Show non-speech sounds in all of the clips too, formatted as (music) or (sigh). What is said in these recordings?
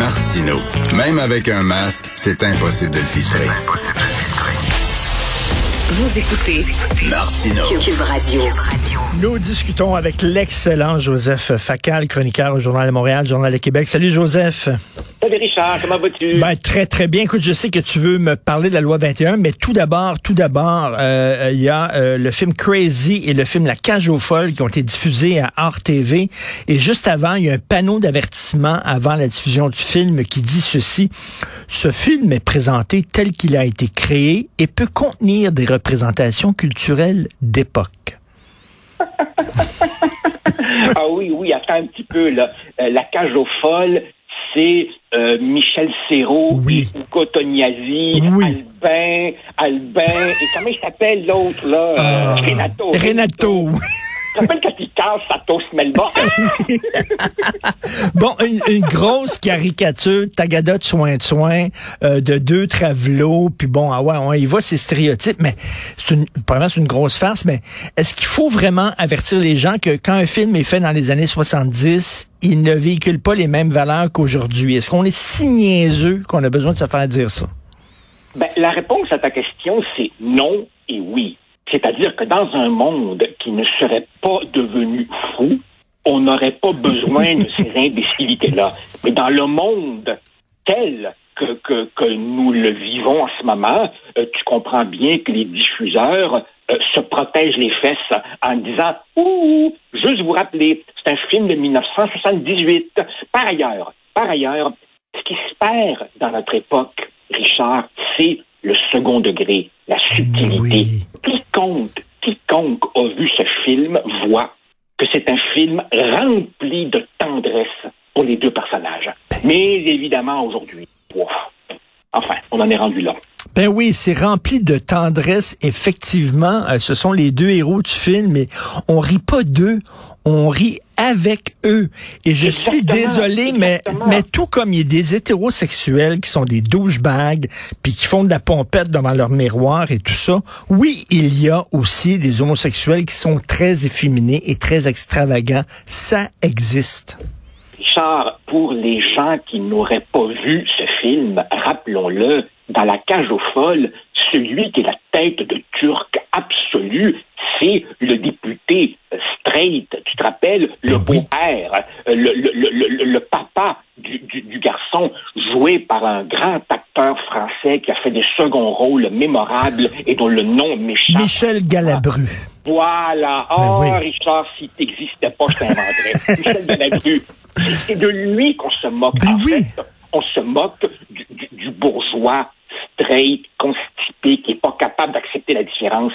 Martino. Même avec un masque, c'est impossible de le filtrer. Vous écoutez Martino. Cube Radio. Nous discutons avec l'excellent Joseph Facal, chroniqueur au Journal de Montréal, Journal de Québec. Salut Joseph. Salut Richard, comment vas-tu? Ben, très très bien. Écoute, je sais que tu veux me parler de la loi 21, mais tout d'abord, tout d'abord, euh, il y a euh, le film Crazy et le film La cage aux folles qui ont été diffusés à Art TV. Et juste avant, il y a un panneau d'avertissement avant la diffusion du film qui dit ceci. Ce film est présenté tel qu'il a été créé et peut contenir des représentations culturelles d'époque. (laughs) ah oui, oui, attends un petit peu, là. Euh, la cage aux folles, c'est euh, Michel Serrault, Oui. Ugo Tognazzi, Oui. Albin, Albin, et comment il s'appelle l'autre, là? Euh, Renato. Renato. oui. Rappelles quand il casse sa toast Melba? (laughs) Bon, une, une grosse caricature, tagada de soin de soin, euh, de deux travelots, puis bon, ah ouais, on y va, c'est stéréotype, mais c'est une, c'est une grosse farce, mais est-ce qu'il faut vraiment avertir les gens que quand un film est fait dans les années 70, il ne véhicule pas les mêmes valeurs qu'aujourd'hui? Est-ce qu'on est si niaiseux qu'on a besoin de se faire dire ça? Ben, la réponse à ta question, c'est non et oui. C'est-à-dire que dans un monde qui ne serait pas devenu fou, on n'aurait pas besoin de (laughs) ces imbécilités-là. Mais dans le monde tel que, que, que nous le vivons en ce moment, euh, tu comprends bien que les diffuseurs euh, se protègent les fesses en disant Ouh, juste vous rappeler, c'est un film de 1978. Par ailleurs, par ailleurs, ce qui se perd dans notre époque, Richard, c'est le second degré, la subtilité. Oui. Quiconque, quiconque a vu ce film voit que c'est un film rempli de tendresse pour les deux personnages. Mais évidemment, aujourd'hui, enfin, on en est rendu là. Ben oui, c'est rempli de tendresse, effectivement. Euh, ce sont les deux héros du film, mais on rit pas d'eux, on rit avec eux. Et je suis désolé, mais, exactement. mais tout comme il y a des hétérosexuels qui sont des douchebags, puis qui font de la pompette devant leur miroir et tout ça, oui, il y a aussi des homosexuels qui sont très efféminés et très extravagants. Ça existe. Richard, pour les gens qui n'auraient pas vu ce film, rappelons-le, dans la cage aux folles, celui qui est la tête de Turc absolu, c'est le député straight, te rappelles, le Ben oui. beau-père, le, le, le, le- le papa du, du, du garçon, joué par un grand acteur français qui a fait des seconds rôles mémorables et dont le nom m'échappe. Michel Galabru. Voilà. Ben Oh, oui. Richard, si t'existais pas, je t'inventerais. (laughs) Michel Delatru. C'est de lui qu'on se moque. Ben en oui. fait, on se moque du bourgeois straight, constipé, qui est pas capable d'accepter la différence.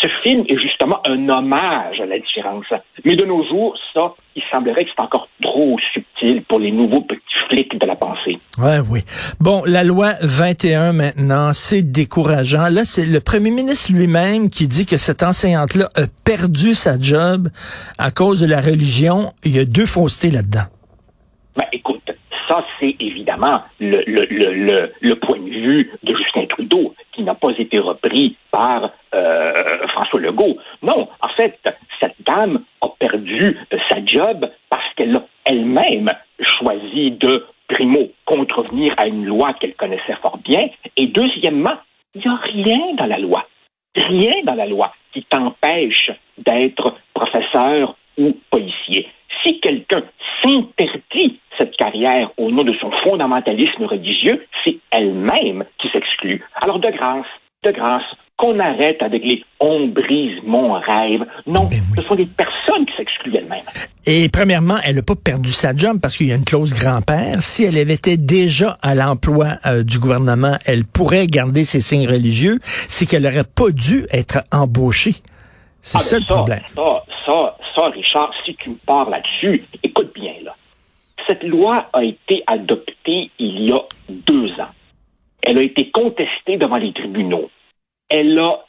Ce film est justement un hommage à la différence. Mais de nos jours, ça, il semblerait que c'est encore trop subtil pour les nouveaux petits flics de la pensée. Ouais, oui. Bon, la loi 21 maintenant, c'est décourageant. Là, c'est le premier ministre lui-même qui dit que cette enseignante-là a perdu sa job à cause de la religion. Il y a deux faussetés là-dedans. Ben, écoute, ça, c'est évidemment le, le, le, le point de vue de euh, François Legault. Non, en fait, cette dame a perdu euh, sa job parce qu'elle a elle-même choisi de, primo, contrevenir à une loi qu'elle connaissait fort bien, et deuxièmement, il n'y a rien dans la loi, rien dans la loi qui t'empêche d'être professeur ou policier. Si quelqu'un s'interdit cette carrière au nom de son fondamentalisme religieux, c'est elle-même qui s'exclut. Alors de grâce, de grâce, qu'on arrête avec les on brise mon rêve. Non, Ben oui. ce sont des personnes qui s'excluent elles-mêmes. Et premièrement, elle n'a pas perdu sa job parce qu'il y a une clause grand-père. Si elle avait été déjà à l'emploi euh, du gouvernement, elle pourrait garder ses signes religieux. C'est qu'elle n'aurait pas dû être embauchée. C'est Ah, ça ben le problème. Ça, ça, ça, Richard, si tu me parles là-dessus, écoute bien, là. Cette loi a été adoptée il y a deux ans. Elle a été contestée devant les tribunaux. Elle a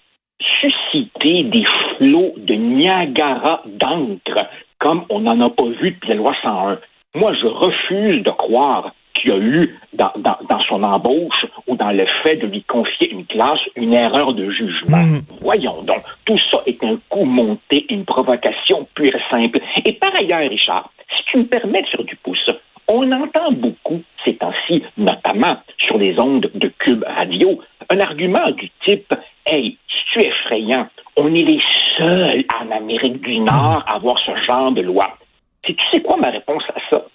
suscité des flots de Niagara d'encre, comme on n'en a pas vu depuis la loi 101. Moi, je refuse de croire qu'il y a eu dans, dans, dans son embauche ou dans le fait de lui confier une classe une erreur de jugement. Mhm. Voyons donc, tout ça est un coup monté, une provocation pure et simple. Et par ailleurs, Richard, si tu me permets de faire du pouce, on entend beaucoup ces temps-ci notamment sur les ondes de Cube Radio, un argument du type Hey, c'est effrayant, on est les seuls en Amérique du Nord à avoir ce genre de loi. tu sais quoi ma réponse à ça?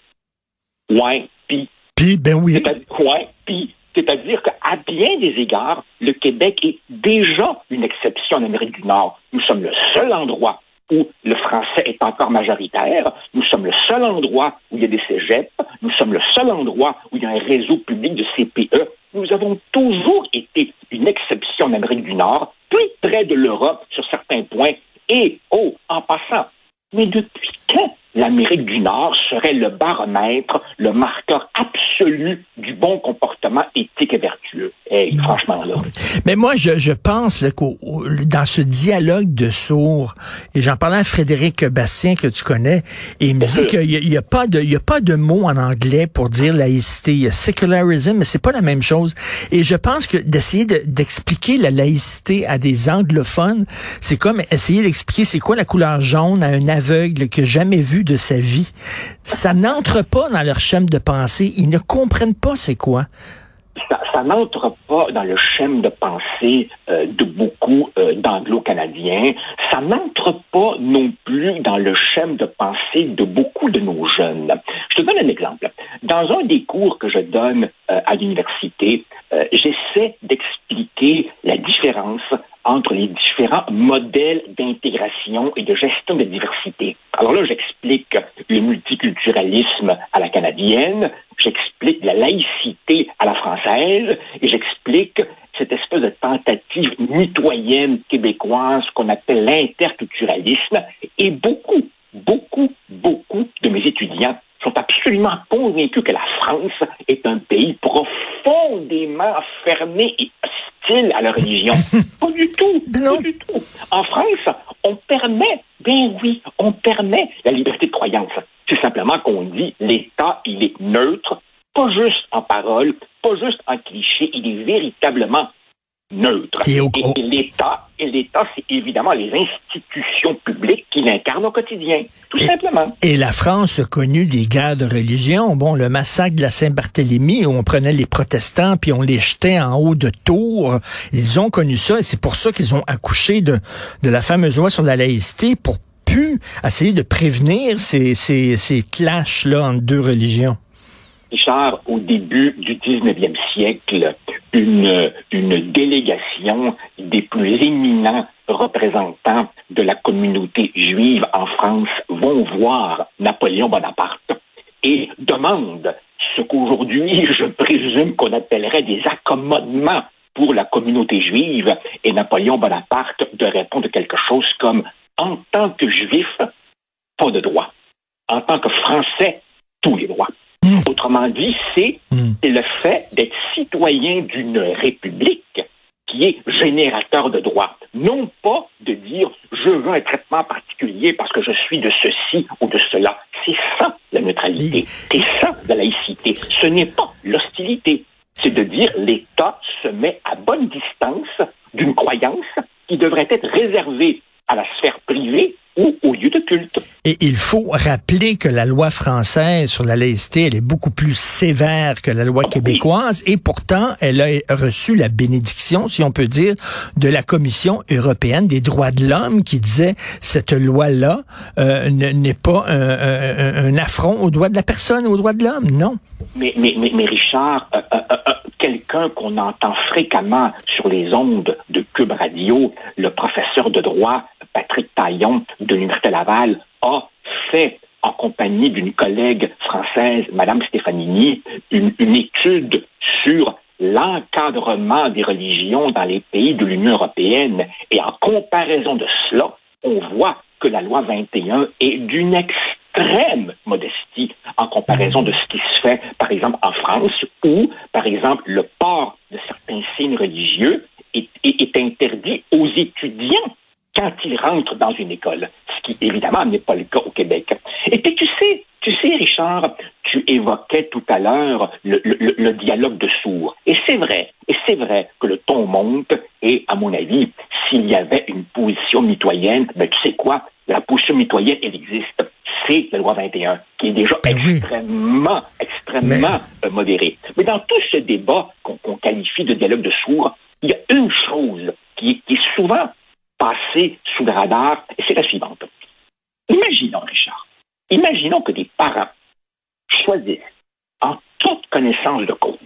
Ouais, puis. Puis, ben oui. Ouais, puis. C'est-à-dire qu'à bien des égards, le Québec est déjà une exception en Amérique du Nord. Nous sommes le seul endroit où le français est encore majoritaire. Nous sommes le seul endroit où il y a des cégeps. Nous sommes le seul endroit où il y a un réseau public de CPE. Nous avons toujours été une exception en Amérique du Nord, plus près de l'Europe sur certains points. Et, oh, en passant, mais depuis quand l'Amérique du Nord serait le baromètre, le marqueur absolu du bon comportement éthique et vertueux. Hey, franchement, là. Mais moi, je, je pense qu'au dans ce dialogue de sourds, et j'en parlais à Frédéric Bastien, que tu connais, et il me dit qu'il n'y a, y a, pas de, il y a pas de mot en anglais pour dire laïcité. Il y a secularism, mais c'est pas la même chose. Et je pense que d'essayer d'expliquer la laïcité à des anglophones, c'est comme essayer d'expliquer c'est quoi la couleur jaune à un aveugle qui n'a jamais vu de sa vie. Ça n'entre pas dans leur schéma de pensée. Ils ne comprennent pas c'est quoi. Ça, n'entre pas dans le schéma de pensée euh, de beaucoup euh, d'anglo-canadiens. Ça n'entre pas non plus dans le schéma de pensée de beaucoup de nos jeunes. Je te donne un exemple. Dans un des cours que je donne euh, à l'université, j'essaie d'expliquer la différence entre les différents modèles d'intégration et de gestion de diversité. Alors là, j'explique le multiculturalisme à la canadienne, la laïcité à la française et j'explique cette espèce de tentative mitoyenne québécoise qu'on appelle l'interculturalisme. Et beaucoup, beaucoup, beaucoup de mes étudiants sont absolument convaincus que la France est un pays profondément fermé et hostile à la religion. (laughs) pas du tout. Pas du tout. En France, on permet, ben oui, on permet la liberté de croyance. C'est simplement qu'on dit l'État, il est neutre, pas juste en parole, pas juste en cliché, il est véritablement neutre. Et, l'État, et l'État, c'est évidemment les institutions publiques qui l'incarnent au quotidien, tout simplement. Et la France a connu des guerres de religion. Bon, le massacre de la Saint-Barthélemy, où on prenait les protestants puis on les jetait en haut de tours. Ils ont connu ça et c'est pour ça qu'ils ont accouché de, de la fameuse loi sur la laïcité pour pu essayer de prévenir ces, ces, ces clashs-là entre deux religions. Richard, au début du 19e siècle, une, une délégation des plus éminents représentants de la communauté juive en France vont voir Napoléon Bonaparte et demandent ce qu'aujourd'hui, je présume qu'on appellerait des accommodements pour la communauté juive, et Napoléon Bonaparte de répondre quelque chose comme en tant que juif, pas de droit. En tant que français, tous les droits. Hmm. Autrement dit, c'est hmm. le fait d'être citoyen d'une république qui est générateur de droits. Non pas de dire je veux un traitement particulier parce que je suis de ceci ou de cela. C'est ça la neutralité. C'est ça la laïcité. Ce n'est pas l'hostilité. C'est de dire l'État se met à bonne distance d'une croyance qui devrait être réservée à la sphère privée ou au lieu de culte. Et il faut rappeler que la loi française sur la laïcité, elle est beaucoup plus sévère que la loi québécoise et pourtant, elle a reçu la bénédiction, si on peut dire, de la Commission européenne des droits de l'homme qui disait cette loi-là euh, n'est pas un, affront aux droits de la personne, aux droits de l'homme, non. Mais, mais, mais, Richard, euh, euh, quelqu'un qu'on entend fréquemment sur les ondes de Cube Radio, le professeur de droit Patrick Taillon de l'Université Laval, a fait en compagnie d'une collègue française, Madame Stefanini, une, une étude sur l'encadrement des religions dans les pays de l'Union européenne. Et en comparaison de cela, on voit que la loi 21 est d'une extrême modestie en comparaison de ce qui se fait, par exemple, en France, où, par exemple, le port de certains signes religieux est, interdit aux étudiants quand ils rentrent dans une école, ce qui évidemment n'est pas le cas au Québec. Et puis tu sais, tu sais, Richard, tu évoquais tout à l'heure le, le, le, dialogue de sourds. Et c'est vrai, et c'est vrai que le ton monte, et à mon avis, s'il y avait une position mitoyenne, ben tu sais quoi, la position mitoyenne, elle existe. C'est la loi 21, qui est déjà Ben oui. extrêmement, extrêmement modérée. Mais dans tout ce débat qu'on qu'on qualifie de dialogue de sourds, il y a une chose qui, qui est souvent passée sous le radar, et c'est la suivante. Imaginons, Richard, imaginons que des parents choisissent, en toute connaissance de cause,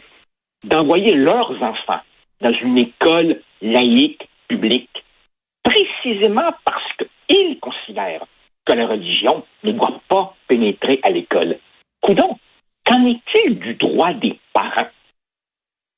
d'envoyer leurs enfants dans une école laïque, publique, précisément parce qu'ils considèrent que la religion ne doit pas pénétrer à l'école. Coudon, qu'en est-il du droit des parents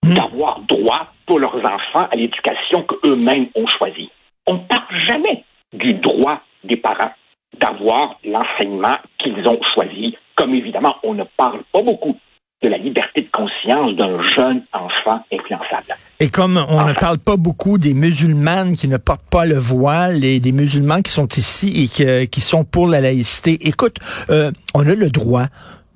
d'avoir droit pour leurs enfants à l'éducation qu'eux-mêmes ont choisie? On ne parle jamais du droit des parents d'avoir l'enseignement qu'ils ont choisi, comme évidemment on ne parle pas beaucoup de la liberté de conscience d'un jeune enfant influençable. Et comme on ne parle pas beaucoup des musulmanes qui ne portent pas le voile et des musulmans qui sont ici et que- qui sont pour la laïcité, écoute, euh, on a le droit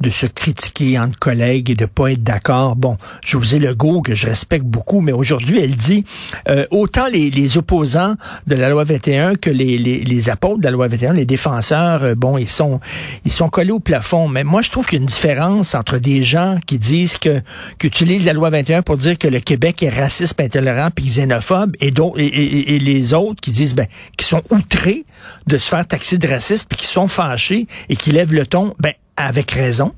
de se critiquer entre collègues et de pas être d'accord. Bon, José Legault, que je respecte beaucoup, mais aujourd'hui, elle dit, euh, autant les, opposants de la loi 21 que les, apôtres de la loi 21, les défenseurs, euh, bon, ils sont, ils sont collés au plafond. Mais moi, je trouve qu'il y a une différence entre des gens qui disent que, qui utilisent la loi 21 pour dire que le Québec est raciste, intolérant, puis xénophobe, et, et, et- et les autres qui disent, ben, qui sont outrés de se faire taxer de raciste, puis qui sont fâchés et qui lèvent le ton, ben, avec raison?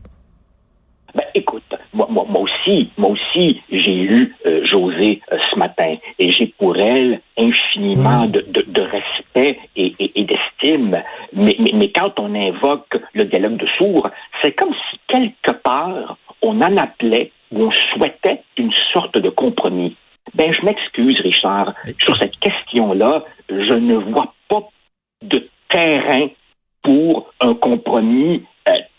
Ben, écoute, moi, moi, moi aussi, moi aussi, j'ai lu euh, José euh, ce matin et j'ai pour elle infiniment de, de- de respect et, et- et d'estime. Mais, mais, mais quand on invoque le dialogue de sourds, c'est comme si quelque part on en appelait ou on souhaitait une sorte de compromis. Ben, je m'excuse, Richard, sur cette question-là, je ne vois pas de terrain pour un compromis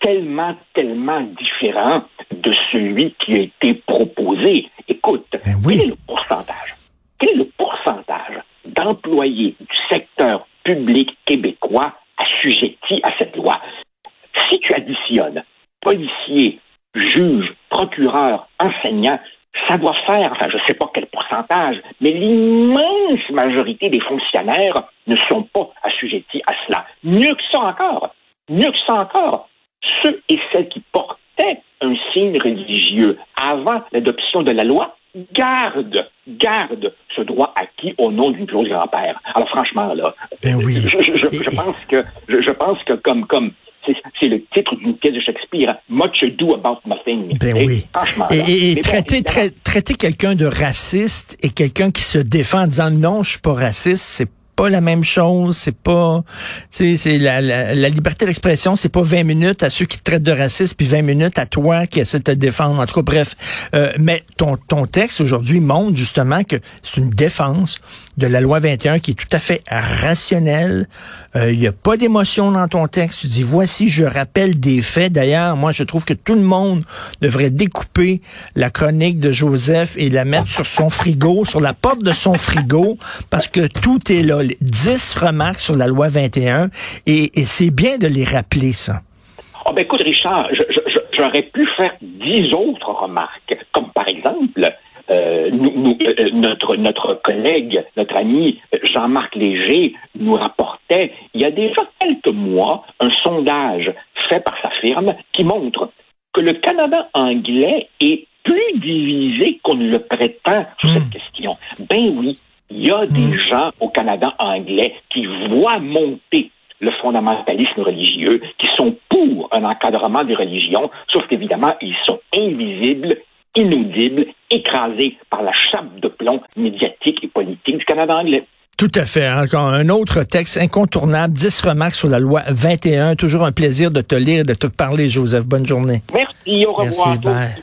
tellement, tellement différent de celui qui a été proposé. Écoute, Ben oui. quel est le pourcentage? Quel est le pourcentage d'employés du secteur public québécois assujettis à cette loi? Si tu additionnes policiers, juges, procureurs, enseignants, ça doit faire, enfin, je ne sais pas quel pourcentage, mais l'immense majorité des fonctionnaires ne sont pas assujettis à cela. Mieux que ça encore, mieux que ça encore, ceux et celles qui portaient un signe religieux avant l'adoption de la loi gardent, gardent ce droit acquis au nom d'une clause grand-père. Alors franchement, là, Ben oui. je, je- je- Et- je pense que, je, pense que comme, comme c'est le titre d'une pièce de Shakespeare, Much Ado About Nothing. Ben Et oui. Franchement. Et, là. et- et Mais bon, traiter, traiter quelqu'un de raciste et quelqu'un qui se défend en disant non, je suis pas raciste, c'est pas la même chose, c'est pas, c'est la, la, liberté d'expression, c'est pas 20 minutes à ceux qui te traitent de raciste puis 20 minutes à toi qui essaie de te défendre. En tout cas, bref. Euh, mais ton, ton texte aujourd'hui montre justement que c'est une défense de la loi 21 qui est tout à fait rationnelle. Euh, Il y a pas d'émotion dans ton texte. Tu dis, voici, je rappelle des faits. D'ailleurs, moi, je trouve que tout le monde devrait découper la chronique de Joseph et la mettre sur son frigo, sur la porte de son frigo, parce que tout est là. 10 remarques sur la loi 21 et, et c'est bien de les rappeler, ça. Ah ben écoute, Richard, j'aurais pu faire dix autres remarques, comme par exemple, euh, nous- nous- euh, notre, notre collègue, notre ami euh, Jean-Marc Léger nous rapportait il y a déjà quelques mois un sondage fait par sa firme qui montre que le Canada anglais est plus divisé qu'on ne le prétend sur cette question. Ben oui, il y a des gens au Canada anglais qui voient monter le fondamentalisme religieux, qui sont pour un encadrement des religions, sauf qu'évidemment, ils sont invisibles, inaudibles, écrasés par la chape de plomb médiatique et politique du Canada anglais. Tout à fait. Encore un autre texte incontournable, 10 remarques sur la loi 21. Toujours un plaisir de te lire et de te parler, Joseph. Bonne journée. Merci, au revoir. Merci,